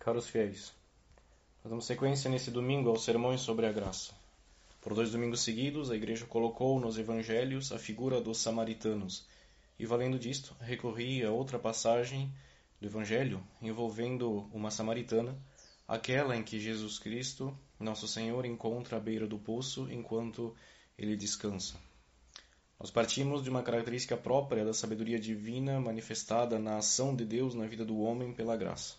Caros fiéis, nós damos sequência nesse domingo aos sermões sobre a graça. Por dois domingos seguidos, a Igreja colocou nos evangelhos a figura dos samaritanos, e valendo disto, recorri a outra passagem do Evangelho envolvendo uma samaritana, aquela em que Jesus Cristo, nosso Senhor, encontra à beira do poço enquanto ele descansa. Nós partimos de uma característica própria da sabedoria divina manifestada na ação de Deus na vida do homem pela graça.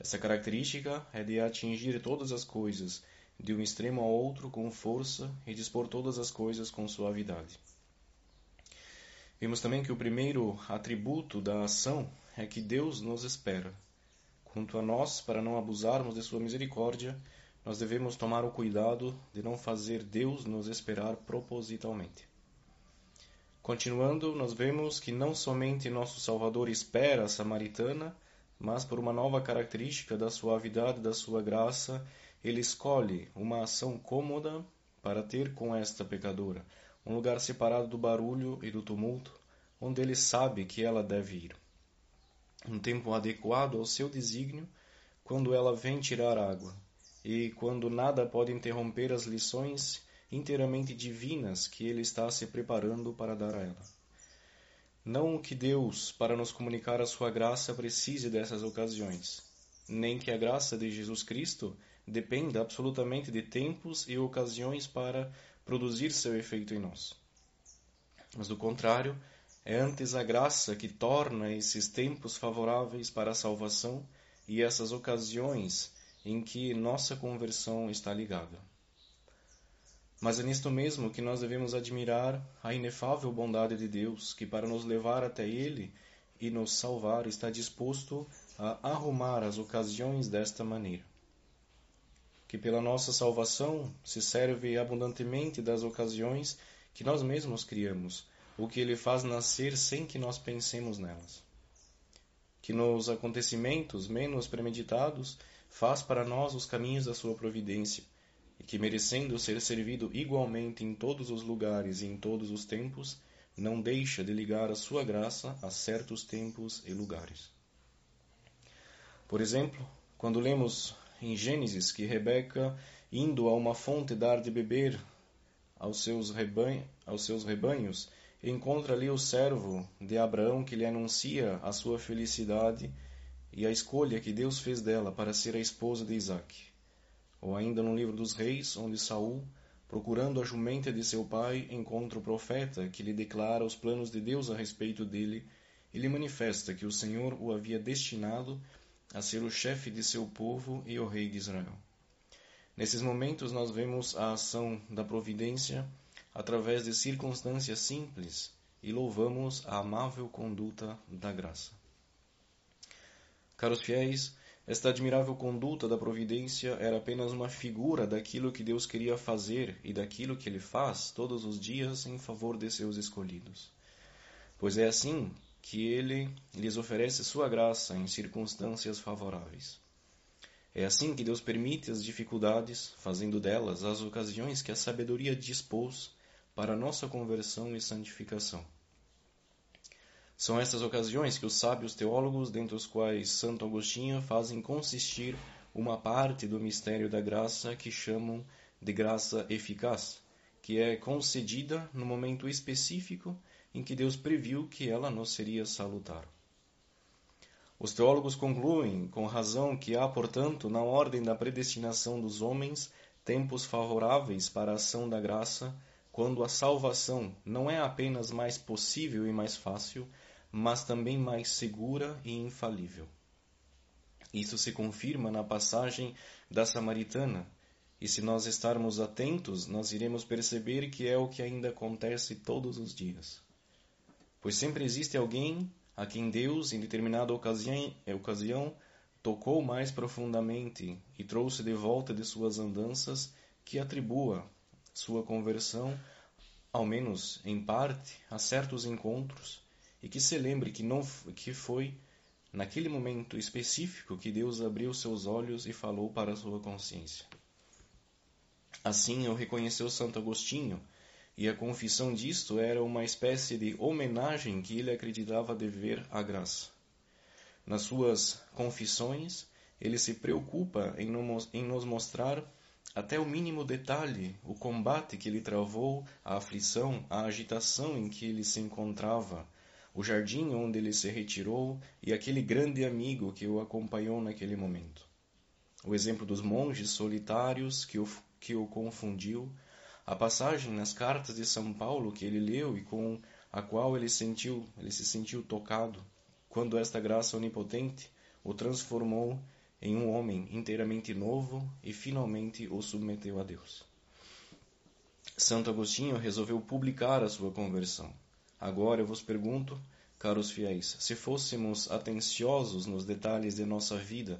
Essa característica é de atingir todas as coisas, de um extremo ao outro com força e dispor todas as coisas com suavidade. Vimos também que o primeiro atributo da ação é que Deus nos espera. Quanto a nós, para não abusarmos de sua misericórdia, nós devemos tomar o cuidado de não fazer Deus nos esperar propositalmente. Continuando, nós vemos que não somente nosso Salvador espera a samaritana, mas por uma nova característica da suavidade da sua graça, ele escolhe uma ação cômoda para ter com esta pecadora, um lugar separado do barulho e do tumulto, onde ele sabe que ela deve ir. Um tempo adequado ao seu desígnio, quando ela vem tirar água, e quando nada pode interromper as lições inteiramente divinas que ele está se preparando para dar a ela. Não que Deus, para nos comunicar a sua graça, precise dessas ocasiões, nem que a graça de Jesus Cristo dependa absolutamente de tempos e ocasiões para produzir seu efeito em nós. Mas, do contrário, é antes a graça que torna esses tempos favoráveis para a salvação e essas ocasiões em que nossa conversão está ligada. Mas é nisto mesmo que nós devemos admirar a inefável bondade de Deus, que para nos levar até Ele e nos salvar está disposto a arrumar as ocasiões desta maneira. Que pela nossa salvação se serve abundantemente das ocasiões que nós mesmos criamos, o que Ele faz nascer sem que nós pensemos nelas. Que nos acontecimentos menos premeditados faz para nós os caminhos da Sua providência e que, merecendo ser servido igualmente em todos os lugares e em todos os tempos, não deixa de ligar a sua graça a certos tempos e lugares. Por exemplo, quando lemos em Gênesis que Rebeca, indo a uma fonte dar de beber aos seus, rebanho, aos seus rebanhos, encontra ali o servo de Abraão que lhe anuncia a sua felicidade e a escolha que Deus fez dela para ser a esposa de Isaac ou ainda no livro dos reis, onde Saul, procurando a jumenta de seu pai, encontra o profeta que lhe declara os planos de Deus a respeito dele e lhe manifesta que o Senhor o havia destinado a ser o chefe de seu povo e o rei de Israel. Nesses momentos nós vemos a ação da providência através de circunstâncias simples e louvamos a amável conduta da graça. Caros fiéis, esta admirável conduta da providência era apenas uma figura daquilo que Deus queria fazer e daquilo que Ele faz todos os dias em favor de seus escolhidos. Pois é assim que Ele lhes oferece sua graça em circunstâncias favoráveis. É assim que Deus permite as dificuldades, fazendo delas as ocasiões que a sabedoria dispôs para nossa conversão e santificação. São estas ocasiões que os sábios teólogos, dentre os quais Santo Agostinho, fazem consistir uma parte do mistério da graça que chamam de graça eficaz, que é concedida no momento específico em que Deus previu que ela nos seria salutar. Os teólogos concluem, com razão, que há, portanto, na ordem da predestinação dos homens, tempos favoráveis para a ação da graça, quando a salvação não é apenas mais possível e mais fácil, mas também mais segura e infalível. Isso se confirma na passagem da Samaritana, e se nós estarmos atentos, nós iremos perceber que é o que ainda acontece todos os dias. Pois sempre existe alguém a quem Deus, em determinada ocasião, ocasião tocou mais profundamente e trouxe de volta de suas andanças que atribua sua conversão, ao menos em parte, a certos encontros e que se lembre que não que foi naquele momento específico que Deus abriu seus olhos e falou para sua consciência. Assim eu reconheceu Santo Agostinho, e a confissão disto era uma espécie de homenagem que ele acreditava dever à graça. Nas suas confissões, ele se preocupa em nos mostrar até o mínimo detalhe o combate que ele travou, a aflição, a agitação em que ele se encontrava, o jardim onde ele se retirou e aquele grande amigo que o acompanhou naquele momento. O exemplo dos monges solitários que o, que o confundiu, a passagem nas cartas de São Paulo que ele leu e com a qual ele sentiu, ele se sentiu tocado, quando esta graça onipotente o transformou em um homem inteiramente novo e finalmente o submeteu a Deus. Santo Agostinho resolveu publicar a sua conversão. Agora eu vos pergunto, caros fiéis, se fôssemos atenciosos nos detalhes de nossa vida,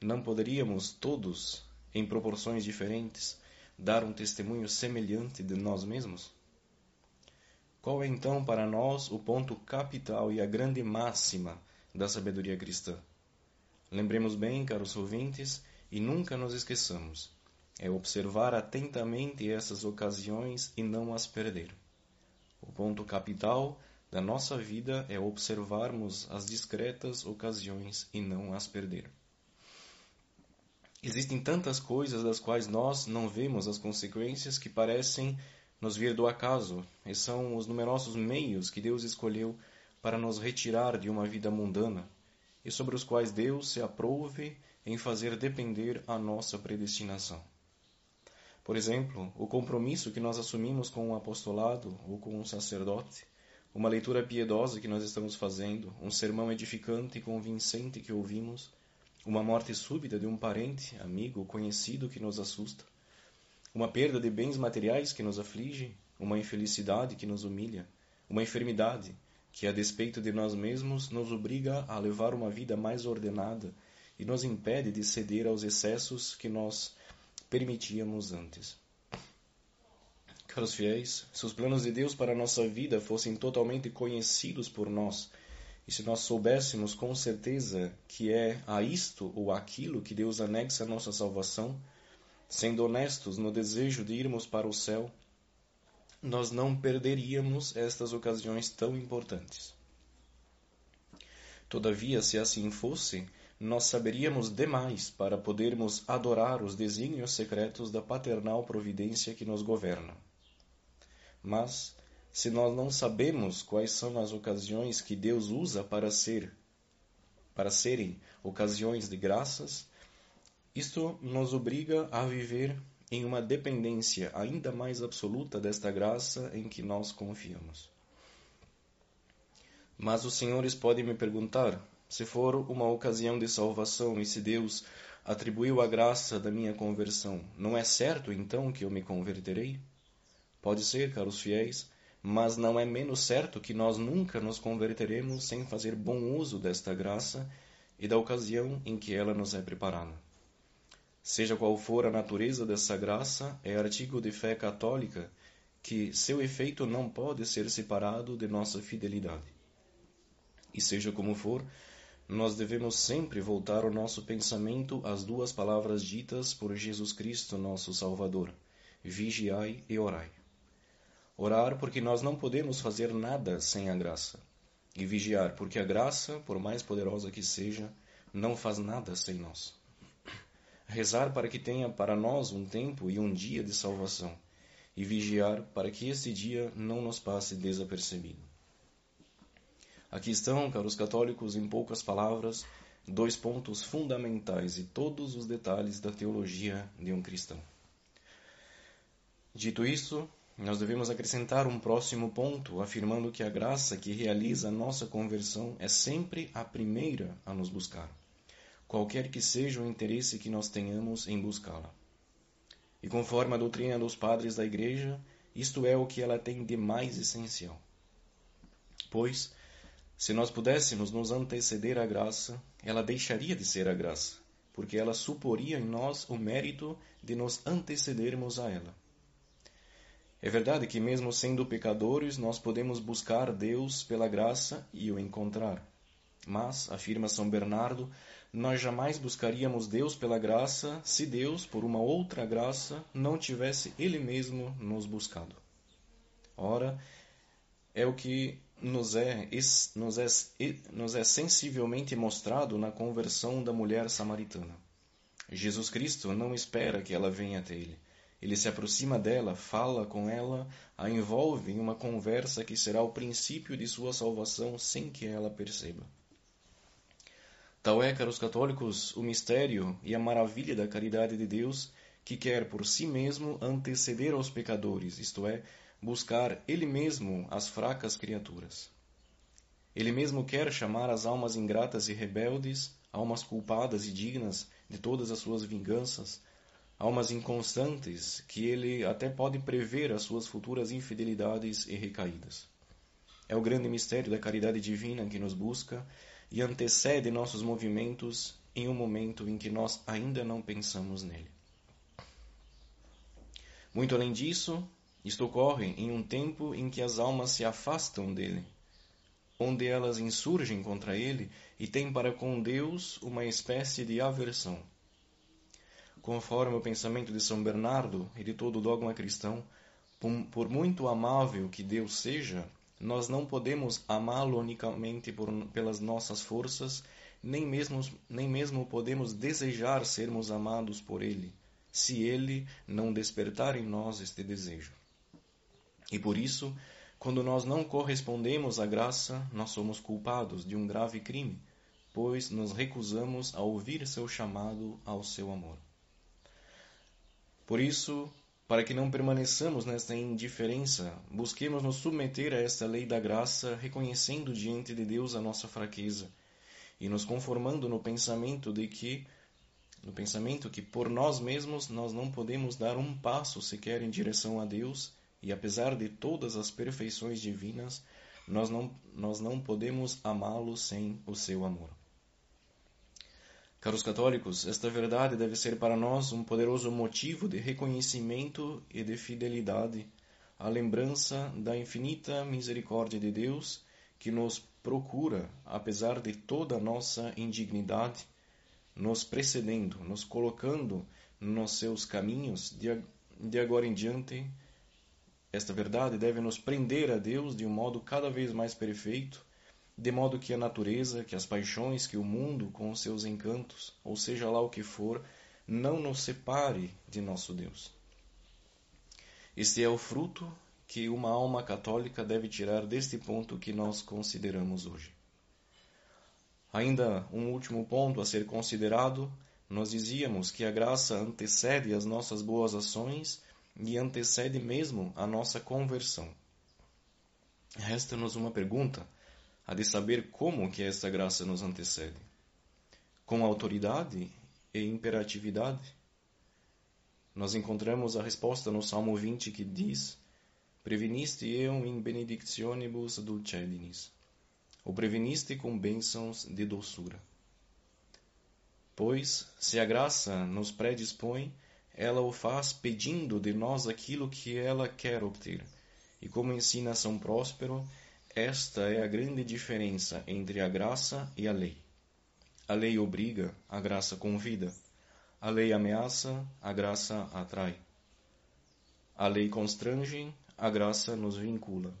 não poderíamos todos, em proporções diferentes, dar um testemunho semelhante de nós mesmos? Qual é então para nós o ponto capital e a grande máxima da sabedoria cristã? Lembremos bem, caros ouvintes, e nunca nos esqueçamos. É observar atentamente essas ocasiões e não as perder. O ponto capital da nossa vida é observarmos as discretas ocasiões e não as perder. Existem tantas coisas das quais nós não vemos as consequências que parecem nos vir do acaso, e são os numerosos meios que Deus escolheu para nos retirar de uma vida mundana e sobre os quais Deus se aprove em fazer depender a nossa predestinação. Por exemplo, o compromisso que nós assumimos com o apostolado ou com um sacerdote, uma leitura piedosa que nós estamos fazendo, um sermão edificante e convincente que ouvimos, uma morte súbita de um parente, amigo, conhecido que nos assusta, uma perda de bens materiais que nos aflige, uma infelicidade que nos humilha, uma enfermidade que, a despeito de nós mesmos, nos obriga a levar uma vida mais ordenada e nos impede de ceder aos excessos que nós permitíamos antes. Caros fiéis, se os planos de Deus para a nossa vida fossem totalmente conhecidos por nós, e se nós soubéssemos com certeza que é a isto ou aquilo que Deus anexa a nossa salvação, sendo honestos no desejo de irmos para o céu, nós não perderíamos estas ocasiões tão importantes. Todavia, se assim fosse, nós saberíamos demais para podermos adorar os desígnios secretos da paternal providência que nos governa. Mas, se nós não sabemos quais são as ocasiões que Deus usa para ser para serem ocasiões de graças, isto nos obriga a viver em uma dependência ainda mais absoluta desta graça em que nós confiamos. Mas os senhores podem me perguntar: se for uma ocasião de salvação e se Deus atribuiu a graça da minha conversão, não é certo então que eu me converterei? Pode ser, caros fiéis, mas não é menos certo que nós nunca nos converteremos sem fazer bom uso desta graça e da ocasião em que ela nos é preparada. Seja qual for a natureza dessa graça, é artigo de fé católica que seu efeito não pode ser separado de nossa fidelidade. E seja como for, nós devemos sempre voltar o nosso pensamento às duas palavras ditas por Jesus Cristo, nosso Salvador: vigiai e orai. Orar porque nós não podemos fazer nada sem a graça, e vigiar porque a graça, por mais poderosa que seja, não faz nada sem nós rezar para que tenha para nós um tempo e um dia de salvação, e vigiar para que esse dia não nos passe desapercebido. Aqui estão, caros católicos, em poucas palavras, dois pontos fundamentais e todos os detalhes da teologia de um cristão. Dito isso, nós devemos acrescentar um próximo ponto, afirmando que a graça que realiza a nossa conversão é sempre a primeira a nos buscar qualquer que seja o interesse que nós tenhamos em buscá-la. E conforme a doutrina dos padres da Igreja, isto é o que ela tem de mais essencial. Pois, se nós pudéssemos nos anteceder à graça, ela deixaria de ser a graça, porque ela suporia em nós o mérito de nos antecedermos a ela. É verdade que, mesmo sendo pecadores, nós podemos buscar Deus pela graça e o encontrar. Mas, afirma São Bernardo, nós jamais buscaríamos Deus pela graça se Deus, por uma outra graça, não tivesse Ele mesmo nos buscado. Ora, é o que nos é, nos é, nos é sensivelmente mostrado na conversão da mulher samaritana. Jesus Cristo não espera que ela venha até ele. Ele se aproxima dela, fala com ela, a envolve em uma conversa que será o princípio de sua salvação sem que ela perceba. Tal é, caros católicos, o mistério e a maravilha da caridade de Deus, que quer por si mesmo anteceder aos pecadores, isto é, buscar ele mesmo as fracas criaturas. Ele mesmo quer chamar as almas ingratas e rebeldes, almas culpadas e dignas de todas as suas vinganças, almas inconstantes que ele até pode prever as suas futuras infidelidades e recaídas. É o grande mistério da caridade divina que nos busca e antecede nossos movimentos em um momento em que nós ainda não pensamos nele. Muito além disso, isto ocorre em um tempo em que as almas se afastam dele, onde elas insurgem contra ele e têm para com Deus uma espécie de aversão. Conforme o pensamento de São Bernardo e de todo o dogma cristão, por muito amável que Deus seja, nós não podemos amá-lo unicamente por, pelas nossas forças, nem mesmo, nem mesmo podemos desejar sermos amados por Ele, se Ele não despertar em nós este desejo. E por isso, quando nós não correspondemos à graça, nós somos culpados de um grave crime, pois nos recusamos a ouvir seu chamado ao seu amor. Por isso, para que não permaneçamos nesta indiferença, busquemos nos submeter a esta lei da graça, reconhecendo diante de Deus a nossa fraqueza e nos conformando no pensamento de que no pensamento que por nós mesmos nós não podemos dar um passo sequer em direção a Deus e apesar de todas as perfeições divinas, nós não, nós não podemos amá-lo sem o seu amor. Caros católicos, esta verdade deve ser para nós um poderoso motivo de reconhecimento e de fidelidade, a lembrança da infinita misericórdia de Deus que nos procura, apesar de toda a nossa indignidade, nos precedendo, nos colocando nos seus caminhos de, de agora em diante. Esta verdade deve nos prender a Deus de um modo cada vez mais perfeito de modo que a natureza, que as paixões, que o mundo com os seus encantos, ou seja lá o que for, não nos separe de nosso Deus. Este é o fruto que uma alma católica deve tirar deste ponto que nós consideramos hoje. Ainda um último ponto a ser considerado, nós dizíamos que a graça antecede as nossas boas ações e antecede mesmo a nossa conversão. Resta-nos uma pergunta a de saber como que esta graça nos antecede. Com autoridade e imperatividade. Nós encontramos a resposta no Salmo 20 que diz: Preveniste eu in benedictionibus dulcedinis. O preveniste com bênçãos de doçura. Pois, se a graça nos predispõe, ela o faz pedindo de nós aquilo que ela quer obter. E como ensina São Próspero, esta é a grande diferença entre a graça e a lei. A lei obriga, a graça convida. A lei ameaça, a graça atrai. A lei constrange, a graça nos vincula.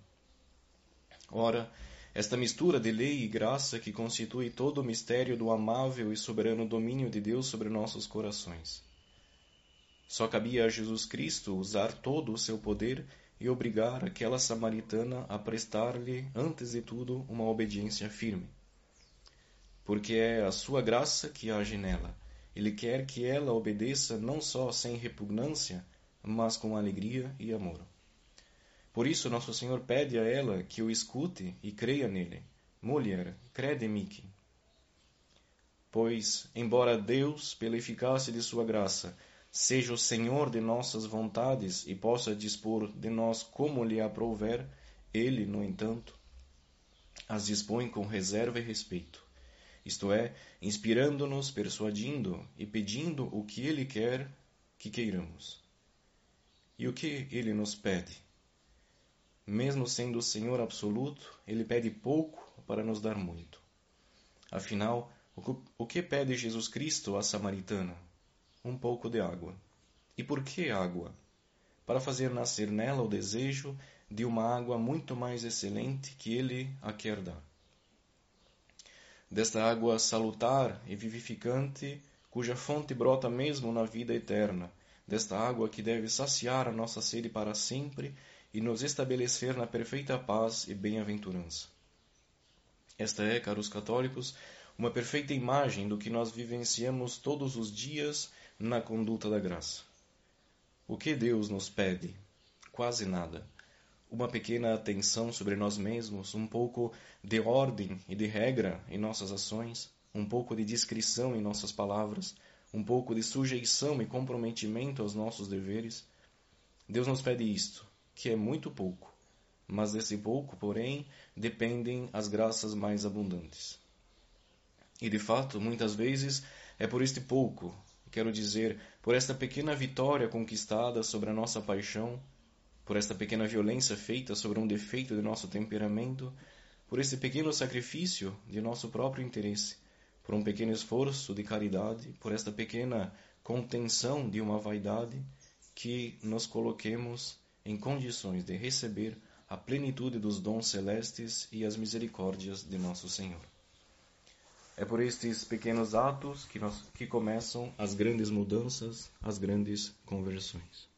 Ora, esta mistura de lei e graça que constitui todo o mistério do amável e soberano domínio de Deus sobre nossos corações. Só cabia a Jesus Cristo usar todo o seu poder e obrigar aquela samaritana a prestar-lhe, antes de tudo, uma obediência firme. Porque é a sua graça que age nela. Ele quer que ela obedeça não só sem repugnância, mas com alegria e amor. Por isso, Nosso Senhor pede a ela que o escute e creia nele. Mulher, crede-me que. Pois, embora Deus, pela eficácia de sua graça, seja o Senhor de nossas vontades e possa dispor de nós como lhe aprouver, ele, no entanto, as dispõe com reserva e respeito, isto é, inspirando-nos, persuadindo e pedindo o que ele quer que queiramos. E o que ele nos pede? Mesmo sendo o Senhor absoluto, ele pede pouco para nos dar muito. Afinal, o que pede Jesus Cristo à samaritana? Um pouco de água. E por que água? Para fazer nascer nela o desejo de uma água muito mais excelente que ele a quer dar. Desta água salutar e vivificante, cuja fonte brota mesmo na vida eterna, desta água que deve saciar a nossa sede para sempre e nos estabelecer na perfeita paz e bem-aventurança. Esta é, caros católicos, uma perfeita imagem do que nós vivenciamos todos os dias na conduta da graça. O que Deus nos pede? Quase nada. Uma pequena atenção sobre nós mesmos, um pouco de ordem e de regra em nossas ações, um pouco de discrição em nossas palavras, um pouco de sujeição e comprometimento aos nossos deveres. Deus nos pede isto, que é muito pouco, mas desse pouco, porém, dependem as graças mais abundantes. E de fato, muitas vezes é por este pouco, quero dizer, por esta pequena vitória conquistada sobre a nossa paixão, por esta pequena violência feita sobre um defeito de nosso temperamento, por esse pequeno sacrifício de nosso próprio interesse, por um pequeno esforço de caridade, por esta pequena contenção de uma vaidade, que nos coloquemos em condições de receber a plenitude dos dons celestes e as misericórdias de nosso Senhor. É por estes pequenos atos que, nós, que começam as grandes mudanças, as grandes conversões.